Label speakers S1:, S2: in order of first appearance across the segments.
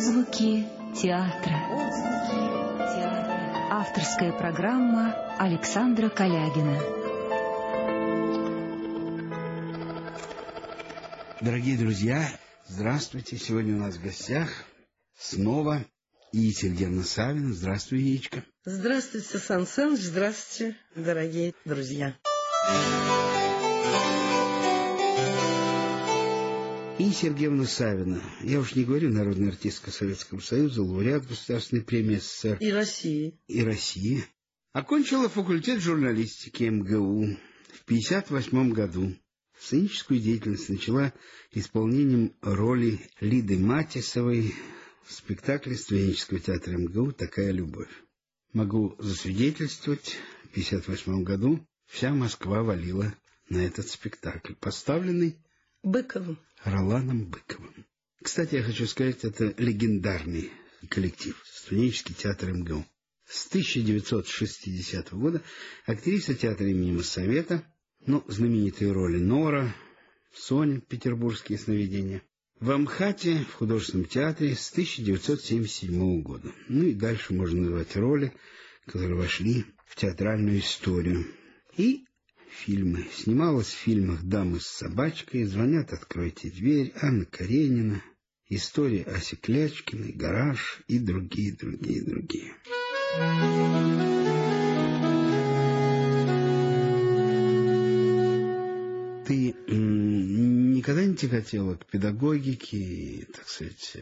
S1: Отзвуки театра. Авторская программа Александра Калягина.
S2: Дорогие друзья, здравствуйте. Сегодня у нас в гостях снова Ия Сергеевна Савина. Здравствуй, Яичко.
S3: Здравствуйте, Сан Саныч. Здравствуйте, дорогие друзья.
S2: И Сергеевна Савина, я уж не говорю народная артистка Советского Союза, лауреат Государственной премии СССР.
S3: И России.
S2: И России. Окончила факультет журналистики МГУ в 1958 году. Сценическую деятельность начала исполнением роли Лиды Матисовой в спектакле студенческого театра МГУ «Такая любовь». Могу засвидетельствовать, в 1958 году вся Москва валила на этот спектакль, поставленный
S3: Быковым.
S2: Роланом Быковым. Кстати, я хочу сказать, это легендарный коллектив, студенческий театр МГУ. С 1960 года актриса театра имени Моссовета, ну, знаменитые роли Нора, Соня, петербургские сновидения. В Амхате в художественном театре с 1977 года. Ну и дальше можно называть роли, которые вошли в театральную историю. И фильмы. Снималась в фильмах «Дамы с собачкой», «Звонят, откройте дверь», «Анна Каренина», «История Аси Клячкиной», «Гараж» и другие, другие, другие. Ты никогда не тяготела к педагогике, так сказать,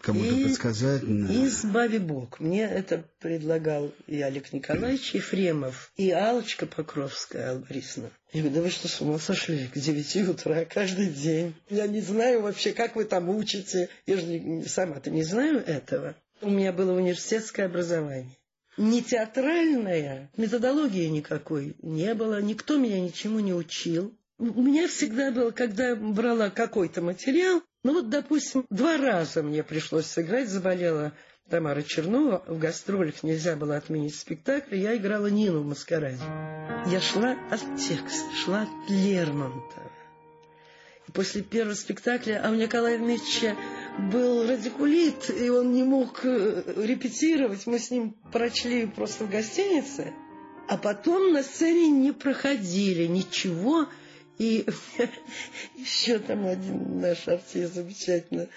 S2: кому-то
S3: И-
S2: подсказать? на-
S3: И избави Бог. Мне это предлагал и Олег Николаевич Ефремов, и Алочка Покровская, Алла Борисовна. Я говорю, да вы что, с ума сошли? К девяти утра каждый день. Я не знаю вообще, как вы там учите. Я же не- сама-то не знаю этого. У меня было университетское образование. Не театральная, методологии никакой не было, никто меня ничему не учил. У меня всегда было, когда брала какой-то материал, ну вот, допустим, два раза мне пришлось сыграть, заболела Тамара Чернова, в гастролях нельзя было отменить спектакль, я играла Нину в «Маскараде». Я шла от текста, шла от Лермонтова. И после первого спектакля, а у Николая Ильича был радикулит, и он не мог э, репетировать. Мы с ним прочли просто в гостинице. А потом на сцене не проходили ничего. И еще там один наш артист замечательно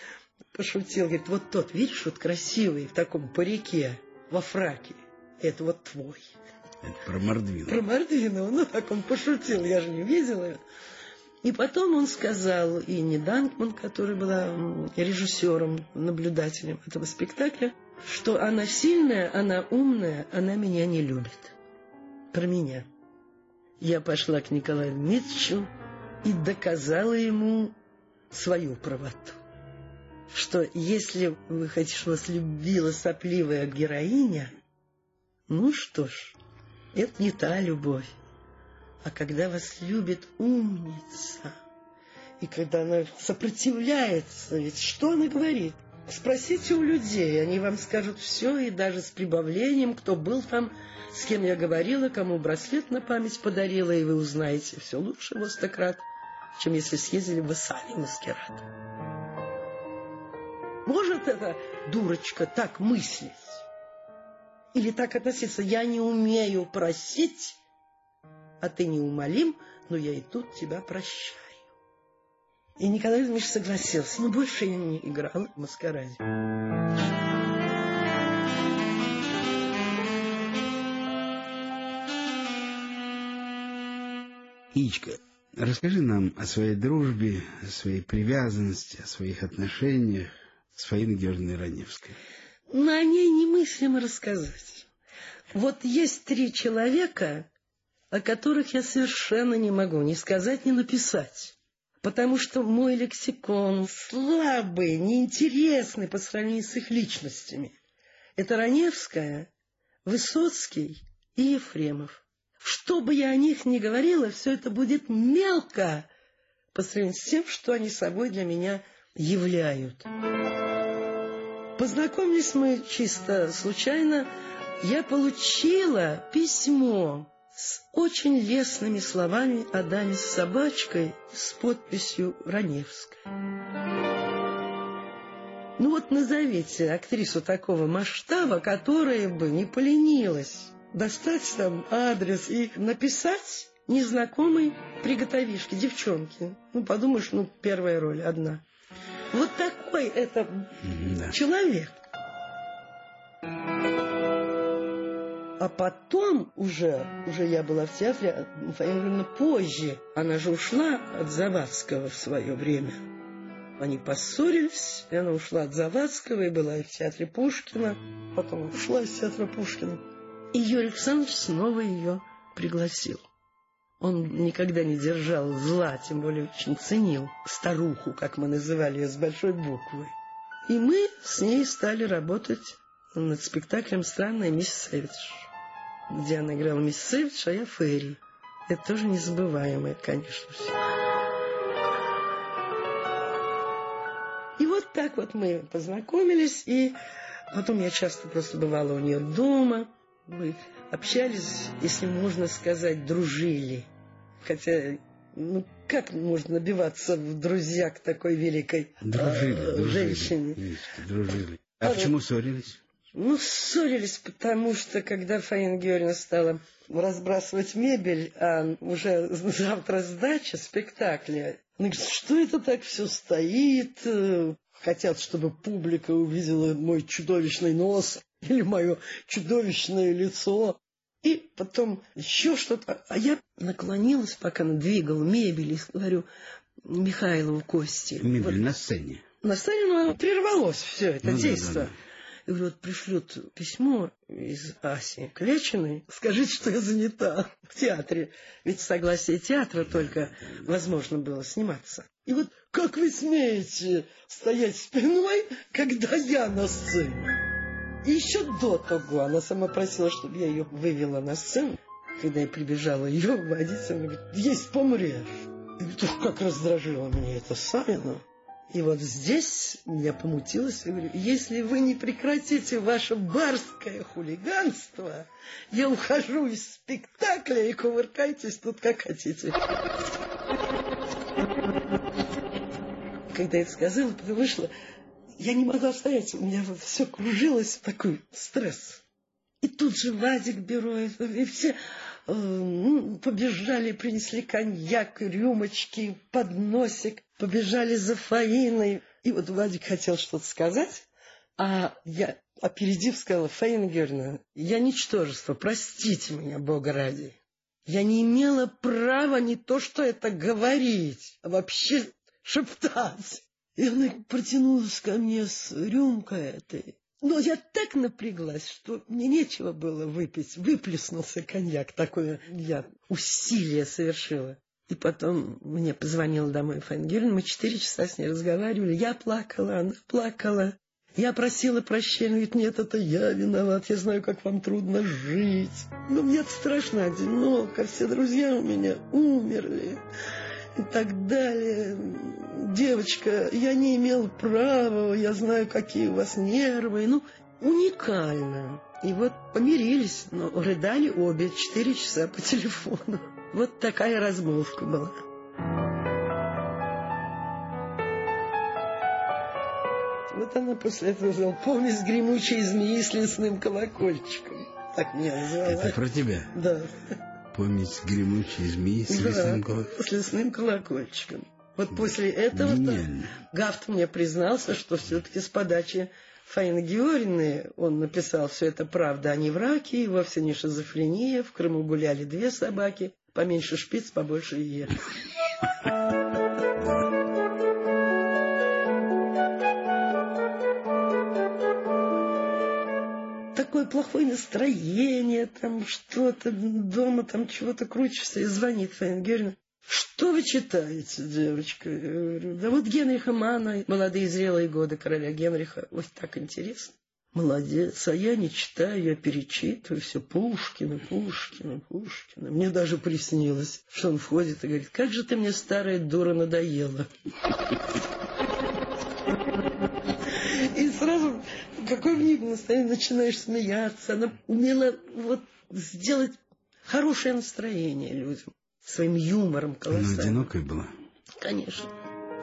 S3: пошутил. Говорит, вот тот, видишь, вот красивый, в таком парике, во фраке. Это вот твой.
S2: Это про Мордвина.
S3: Про Мордвинова, ну так он пошутил, я же не видела. И потом он сказал Инне Данкман, которая была режиссером, наблюдателем этого спектакля, что она сильная, она умная, она меня не любит. Про меня. Я пошла к Николаю Дмитриевичу и доказала ему свою правоту. Что если вы хотите, чтобы вас любила сопливая героиня, ну что ж, это не та любовь. А когда вас любит умница, и когда она сопротивляется, ведь что она говорит? Спросите у людей, они вам скажут все, и даже с прибавлением, кто был там, с кем я говорила, кому браслет на память подарила, и вы узнаете все лучше во сто чем если съездили бы сами в маскирад. Может эта дурочка так мыслить? Или так относиться? Я не умею просить, а ты неумолим, но я и тут тебя прощаю. И Николай Ильич согласился, но больше я не играл в маскараде.
S2: Ичка, расскажи нам о своей дружбе, о своей привязанности, о своих отношениях с Фаиной Георгиевной Раневской.
S3: Но о ней немыслимо рассказать. Вот есть три человека, о которых я совершенно не могу ни сказать, ни написать. Потому что мой лексикон слабый, неинтересный по сравнению с их личностями. Это Раневская, Высоцкий и Ефремов. Что бы я о них ни говорила, все это будет мелко по сравнению с тем, что они собой для меня являют. Познакомились мы чисто случайно. Я получила письмо с очень лестными словами о даме с собачкой с подписью Раневская. Ну, вот назовите актрису такого масштаба, которая бы не поленилась достать там адрес и написать незнакомой приготовишки, девчонки. Ну, подумаешь, ну, первая роль одна. Вот такой это да. человек. А потом уже, уже я была в театре, Фаина позже. Она же ушла от Завадского в свое время. Они поссорились, и она ушла от Завадского и была и в театре Пушкина. Потом ушла из театра Пушкина. И Юрий Александрович снова ее пригласил. Он никогда не держал зла, тем более очень ценил старуху, как мы называли ее, с большой буквы. И мы с ней стали работать над спектаклем «Странная мисс Сэвидж», где она играла мисс Сэвидж, а я Ферри. Это тоже незабываемое, конечно, все. И вот так вот мы познакомились, и потом я часто просто бывала у нее дома – мы общались, если можно сказать, дружили. Хотя, ну, как можно набиваться в друзья к такой великой
S2: дружили,
S3: э,
S2: дружили,
S3: женщине?
S2: Дружили. А, а почему ссорились?
S3: Ну, ссорились, потому что, когда Фаина Георгиевна стала разбрасывать мебель, а уже завтра сдача спектакля, она говорит, что это так все стоит? Хотят, чтобы публика увидела мой чудовищный нос или мое чудовищное лицо. И потом еще что-то. А я наклонилась, пока она двигала мебель, и говорю Михайлову Кости.
S2: Мебель вот, на сцене.
S3: На сцене ну, прервалось все это ну, действие. Да, да, да. И вот пришлют письмо из Аси Клячиной, скажите, что я занята в театре. Ведь согласие театра только возможно было сниматься. И вот как вы смеете стоять спиной, когда я на сцене? И еще до того она сама просила, чтобы я ее вывела на сцену. Когда я прибежала ее водить, она говорит, есть помрешь. И говорит, как раздражило меня это Савина. И вот здесь я помутилась и говорю, если вы не прекратите ваше барское хулиганство, я ухожу из спектакля и кувыркайтесь тут как хотите. Когда я это сказала, вышла, я не могла стоять, у меня все кружилось, такой стресс. И тут же Вадик Бероев, и все побежали, принесли коньяк, рюмочки, подносик, побежали за Фаиной. И вот Вадик хотел что-то сказать, а я, опередив, сказала, Фаина Георгиевна, я ничтожество, простите меня, Бога ради. Я не имела права не то что это говорить, а вообще шептать. И она протянулась ко мне с рюмкой этой. Но я так напряглась, что мне нечего было выпить. Выплеснулся коньяк. Такое я усилие совершила. И потом мне позвонила домой Фангелин. Мы четыре часа с ней разговаривали. Я плакала, она плакала. Я просила прощения, говорит, нет, это я виноват, я знаю, как вам трудно жить. Но мне страшно одиноко, все друзья у меня умерли и так далее. Девочка, я не имел права, я знаю, какие у вас нервы. Ну, уникально. И вот помирились, но рыдали обе четыре часа по телефону. Вот такая размолвка была. Вот она после этого сказала, помесь гремучей змеи с лесным колокольчиком. Так меня называла.
S2: Это про тебя?
S3: Да
S2: помнить гремучей змеи с
S3: да,
S2: лесным колокольчиком.
S3: с лесным колокольчиком. Вот после этого Гафт мне признался, что все-таки с подачи Фаины Георгиевны он написал все это правда, а не враки, вовсе не шизофрения, в Крыму гуляли две собаки, поменьше шпиц, побольше е. такое плохое настроение, там что-то, дома там чего-то крутишься, и звонит Фаина Георгиевна. Что вы читаете, девочка? Я говорю, да вот Генриха Мана, молодые зрелые годы короля Генриха. Ой, так интересно. Молодец, а я не читаю, я перечитываю все Пушкина, Пушкина, Пушкина. Мне даже приснилось, что он входит и говорит, как же ты мне, старая дура, надоела. И сразу какой в ней настроение, начинаешь смеяться. Она умела вот сделать хорошее настроение людям своим юмором колоссальным.
S2: Она одинокая была?
S3: Конечно.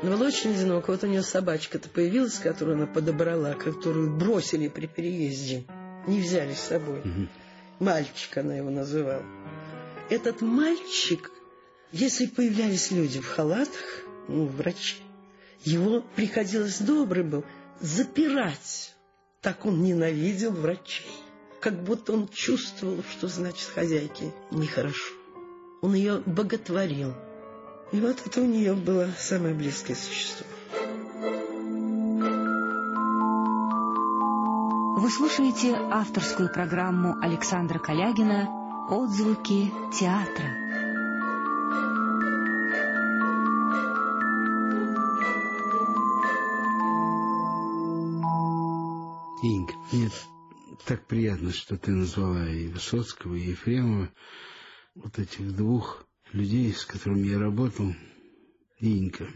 S3: Но была очень одиноко. Вот у нее собачка-то появилась, которую она подобрала, которую бросили при переезде. Не взяли с собой.
S2: Мгм.
S3: Мальчик она его называла. Этот мальчик, если появлялись люди в халатах, ну, врачи, его приходилось добрый был запирать. Так он ненавидел врачей. Как будто он чувствовал, что значит хозяйке нехорошо. Он ее боготворил. И вот это у нее было самое близкое существо.
S1: Вы слушаете авторскую программу Александра Калягина «Отзвуки театра».
S2: Инг, мне так приятно, что ты назвала и Высоцкого, и Ефремова, вот этих двух людей, с которыми я работал. Инька,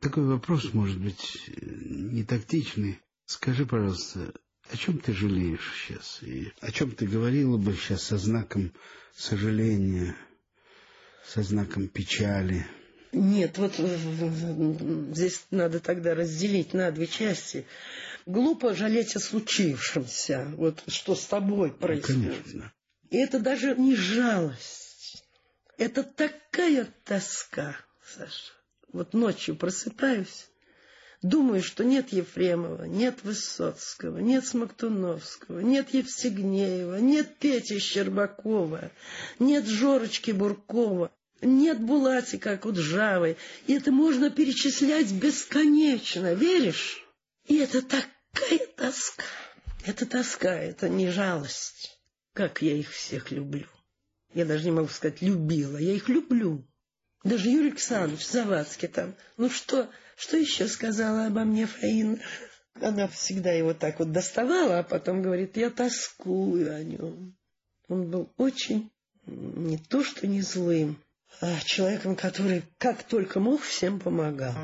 S2: такой вопрос, может быть, не тактичный. Скажи, пожалуйста, о чем ты жалеешь сейчас? И о чем ты говорила бы сейчас со знаком сожаления, со знаком печали?
S3: Нет, вот здесь надо тогда разделить на две части. Глупо жалеть о случившемся, вот что с тобой
S2: Ну,
S3: происходит.
S2: конечно.
S3: И это даже не жалость. Это такая тоска, Саша. Вот ночью просыпаюсь, думаю, что нет Ефремова, нет Высоцкого, нет Смоктуновского, нет Евстигнеева, нет Пети Щербакова, нет Жорочки Буркова, нет Булатика Куджавой. И это можно перечислять бесконечно, веришь? И это такая тоска. Это тоска, это не жалость. Как я их всех люблю. Я даже не могу сказать «любила», я их люблю. Даже Юрий Александрович Завадский там. Ну что, что еще сказала обо мне Фаина? Она всегда его так вот доставала, а потом говорит, я тоскую о нем. Он был очень не то что не злым, а человеком, который как только мог всем помогал.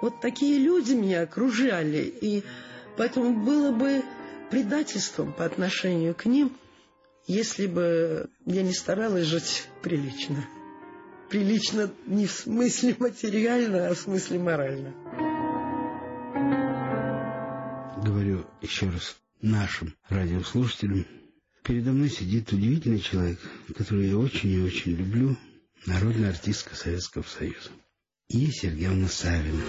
S3: Вот такие люди меня окружали, и поэтому было бы предательством по отношению к ним, если бы я не старалась жить прилично. Прилично не в смысле материально, а в смысле морально.
S2: Говорю еще раз нашим радиослушателям. Передо мной сидит удивительный человек, которого я очень и очень люблю, народная артистка Советского Союза. И Сергеевна Савина.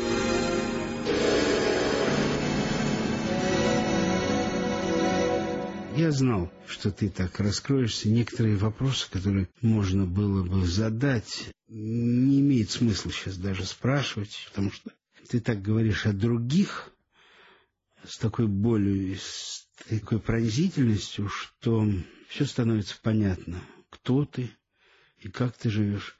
S2: Я знал, что ты так раскроешься. Некоторые вопросы, которые можно было бы задать, не имеет смысла сейчас даже спрашивать, потому что ты так говоришь о других с такой болью и с такой пронзительностью, что все становится понятно, кто ты и как ты живешь.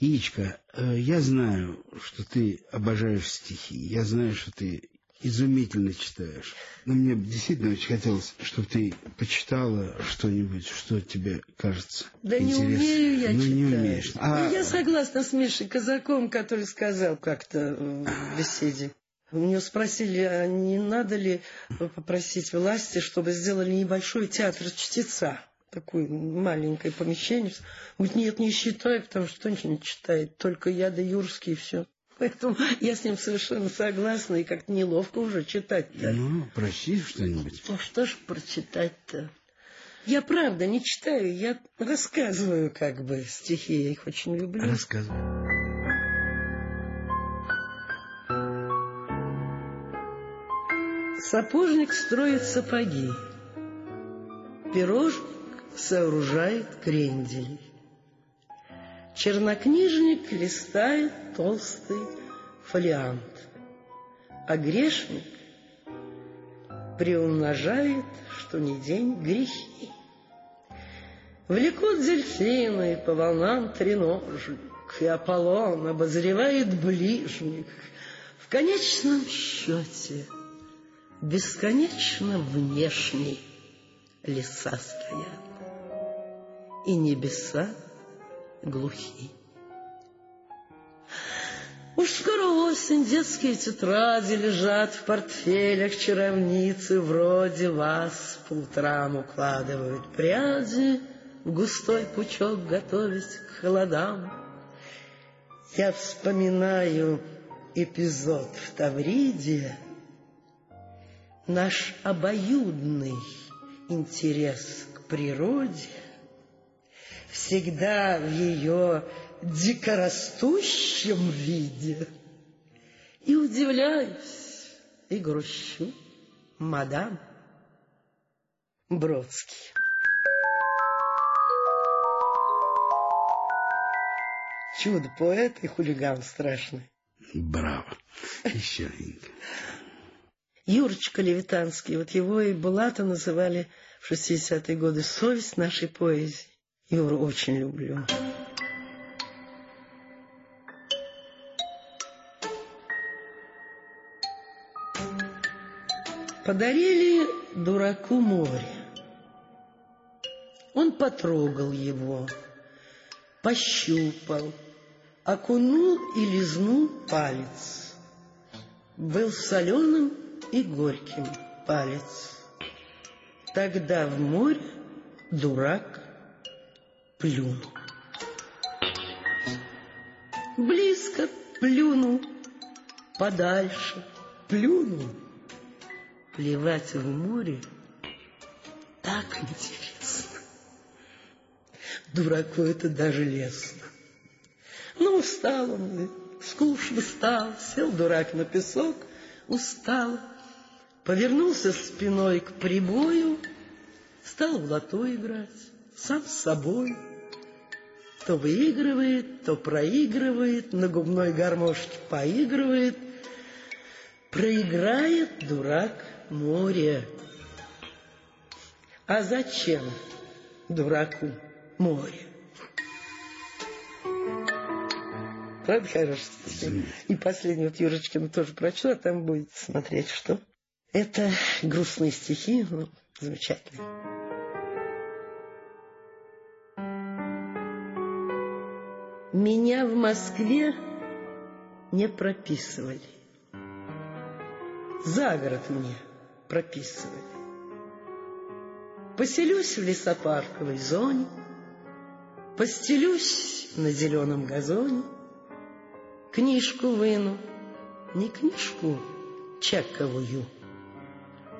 S2: Яичко, э, я знаю, что ты обожаешь стихи, я знаю, что ты изумительно читаешь. Но мне действительно очень хотелось, чтобы ты почитала что-нибудь, что тебе кажется
S3: Да не
S2: интересным.
S3: умею я
S2: Ну,
S3: читать.
S2: не умеешь. А-
S3: Ну, Я согласна с Мишей Казаком, который сказал как-то э, в беседе. У него спросили, а не надо ли попросить власти, чтобы сделали небольшой театр чтеца, такое маленькое помещение. Он говорит, нет, не считаю, потому что ничего не читает, только я да Юрский и все. Поэтому я с ним совершенно согласна, и как-то неловко уже читать-то.
S2: Ну, проси что-нибудь.
S3: Ну что ж прочитать-то? Я правда не читаю, я рассказываю как бы стихи, я их очень люблю.
S2: Рассказывай.
S3: Сапожник строит сапоги, пирожник сооружает крендель. Чернокнижник листает толстый фолиант, а грешник приумножает, что не день грехи. Влекут дельфины по волнам треножник, и Аполлон обозревает ближник. В конечном счете бесконечно внешней леса стоят, и небеса глухи. Уж скоро осень, детские тетради лежат в портфелях, чаровницы вроде вас по утрам укладывают пряди в густой пучок, готовясь к холодам. Я вспоминаю эпизод в Тавриде, наш обоюдный интерес к природе, всегда в ее дикорастущем виде, и удивляюсь, и грущу, мадам Бродский. Чудо поэт и хулиган страшный.
S2: Браво. Еще
S3: Юрочка Левитанский, вот его и Булата называли в 60-е годы совесть нашей поэзии. Юру очень люблю. Подарили дураку море. Он потрогал его, пощупал, окунул и лизнул палец. Был соленым и горьким палец. Тогда в море дурак плюнул. Близко плюнул, подальше плюнул. Плевать в море так интересно. Дураку это даже лестно. Ну, устал он, скучно стал, сел дурак на песок, устал, повернулся спиной к прибою, стал в лото играть, сам с собой. То выигрывает, то проигрывает, на губной гармошке поигрывает. Проиграет дурак море. А зачем дураку море? Правда хорошая И последний вот Юрочкину тоже прочла, там будет смотреть, что. Это грустные стихи, ну, замечательно. Меня в Москве не прописывали. За город мне прописывали. Поселюсь в лесопарковой зоне, Постелюсь на зеленом газоне, Книжку выну, не книжку чековую,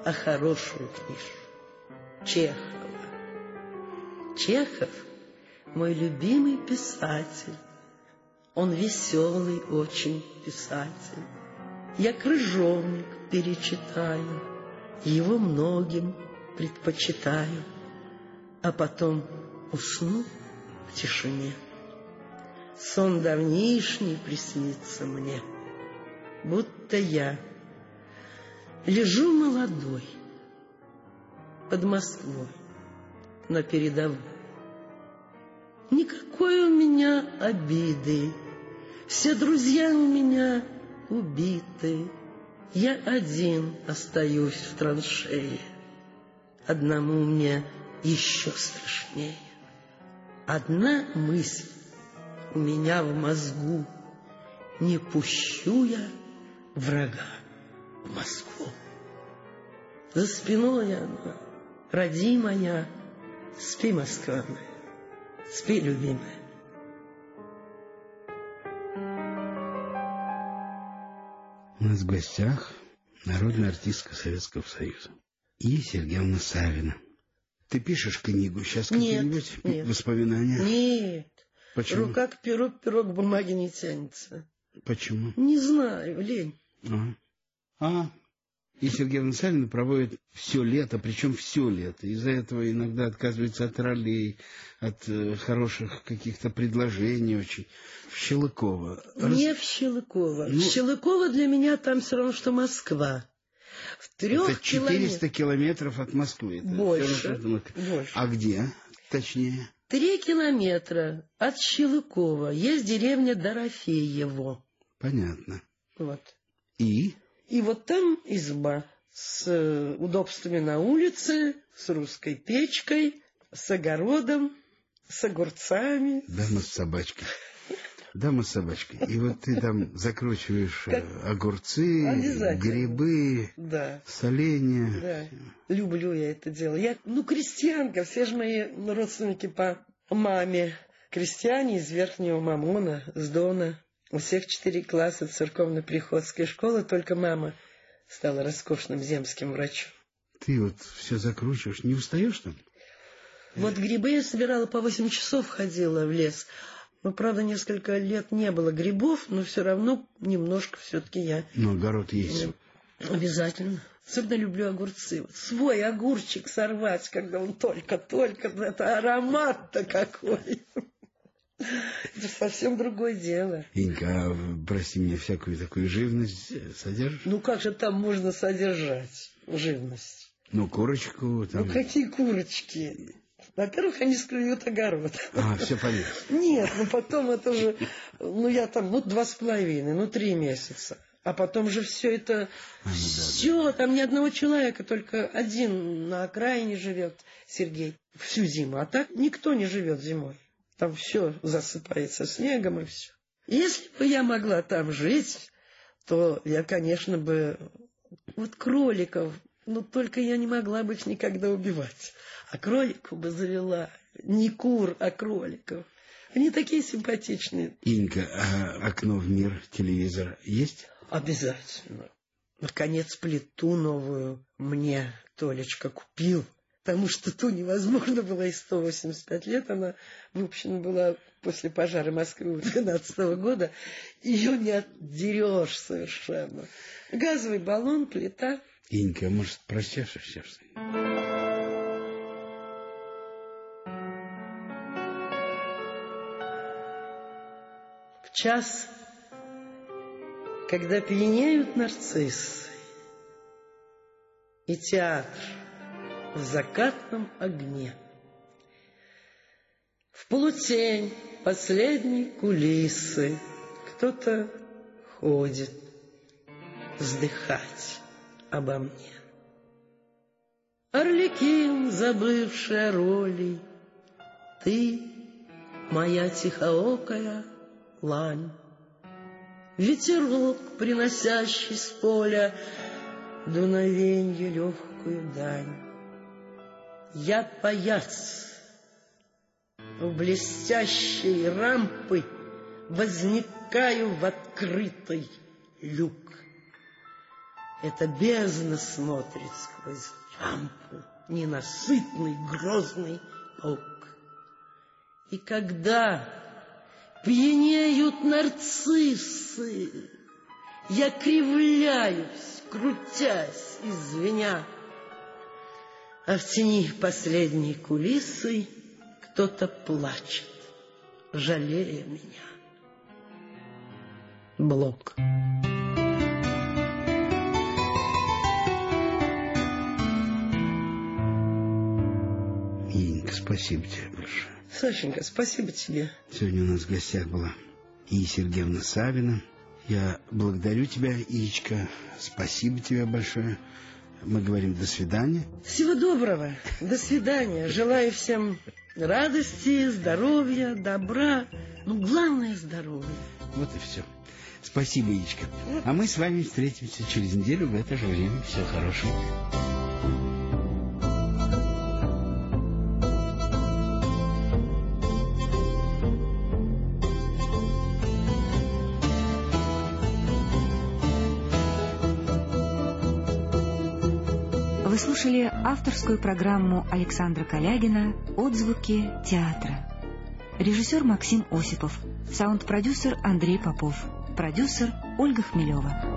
S3: а хорошую книжку Чехова. Чехов — мой любимый писатель, он веселый очень писатель. Я крыжовник перечитаю, его многим предпочитаю, а потом усну в тишине. Сон давнишний приснится мне, будто я лежу молодой под Москвой на передовой. Никакой у меня обиды, все друзья у меня убиты. Я один остаюсь в траншее, одному мне еще страшнее. Одна мысль у меня в мозгу. Не пущу я врага в Москву. За спиной она, родимая, спи, Москва моя, спи, любимая.
S2: У нас в гостях народная артистка Советского Союза и Сергеевна Савина. Ты пишешь книгу сейчас какие-нибудь воспоминания?
S3: Нет.
S2: Почему?
S3: Рука к перу, перо к бумаге не тянется.
S2: Почему?
S3: Не знаю, лень.
S2: А, а. И Сергей Савина проводит все лето, причем все лето. Из-за этого иногда отказывается от ролей, от э, хороших каких-то предложений очень. В Щелыково.
S3: Не Раз... в Щелыково. Ну... В Щелыково для меня там все равно, что Москва. В трех
S2: это 400 километров, километров от Москвы. Это
S3: больше, больше.
S2: А где, точнее?
S3: Три километра от Щелыкова есть деревня Дорофеево.
S2: Понятно.
S3: Вот.
S2: И?
S3: И вот там изба с э, удобствами на улице, с русской печкой, с огородом, с огурцами.
S2: Дама с собачкой. Дама с собачкой. И вот ты там закручиваешь как... Э, огурцы, грибы,
S3: да.
S2: соленья.
S3: Да. Люблю я это дело. Я, ну, крестьянка, все же мои родственники по маме крестьяне из Верхнего Мамона, с Дона. У всех четыре класса церковно-приходской школы, только мама стала роскошным земским врачом.
S2: Ты вот все закручиваешь, не устаешь там?
S3: Вот грибы я собирала по восемь часов, ходила в лес. Но, правда, несколько лет не было грибов, но все равно немножко все-таки я...
S2: Но огород есть.
S3: Обязательно. Особенно люблю огурцы. Вот свой огурчик сорвать, когда он только-только, это аромат-то какой. Это совсем другое дело.
S2: Инка, а, прости меня, всякую такую живность содержишь?
S3: Ну как же там можно содержать живность?
S2: Ну, курочку там...
S3: Ну какие курочки? Во-первых, они склюют огород.
S2: А, все понятно.
S3: Нет, ну потом это же... Ну я там, ну два с половиной, ну три месяца. А потом же все это... А, ну, все, да, да. там ни одного человека, только один на окраине живет, Сергей, всю зиму. А так никто не живет зимой. Там все засыпается снегом и все. Если бы я могла там жить, то я, конечно, бы... Вот кроликов, ну только я не могла бы их никогда убивать. А кроликов бы завела. Не кур, а кроликов. Они такие симпатичные.
S2: Инка, а окно в мир, телевизор есть?
S3: Обязательно. Наконец, плиту новую мне Толечка купил, потому что ту невозможно было и 185 лет. Она выпущена была после пожара Москвы 12 года. Ее не отдерешь совершенно. Газовый баллон, плита.
S2: Инка, может, прочешешь сейчас?
S3: В час когда пьянеют нарциссы, и театр в закатном огне. В полутень последней кулисы кто-то ходит вздыхать обо мне. Орликин, забывшая роли, ты моя тихоокая лань. Ветерок, приносящий с поля Дуновенье легкую дань. Я паяц, в блестящей рампы Возникаю в открытый люк. Это бездна смотрит сквозь лампу, Ненасытный, грозный паук. И когда Пьянеют нарциссы. Я кривляюсь, крутясь и звеня. А в тени последней кулисы кто-то плачет, жалея меня. Блок.
S2: Инга, спасибо тебе большое.
S3: Сашенька, спасибо тебе.
S2: Сегодня у нас в гостях была И. Сергеевна Савина. Я благодарю тебя, Ичка. Спасибо тебе большое. Мы говорим до свидания.
S3: Всего доброго. До свидания. Желаю всем радости, здоровья, добра. Ну, главное здоровье.
S2: Вот и все. Спасибо, Ичка. А мы с вами встретимся через неделю в это же время. Всего хорошего.
S1: Авторскую программу Александра Калягина «Отзвуки театра». Режиссер Максим Осипов, саунд-продюсер Андрей Попов, продюсер Ольга Хмелева.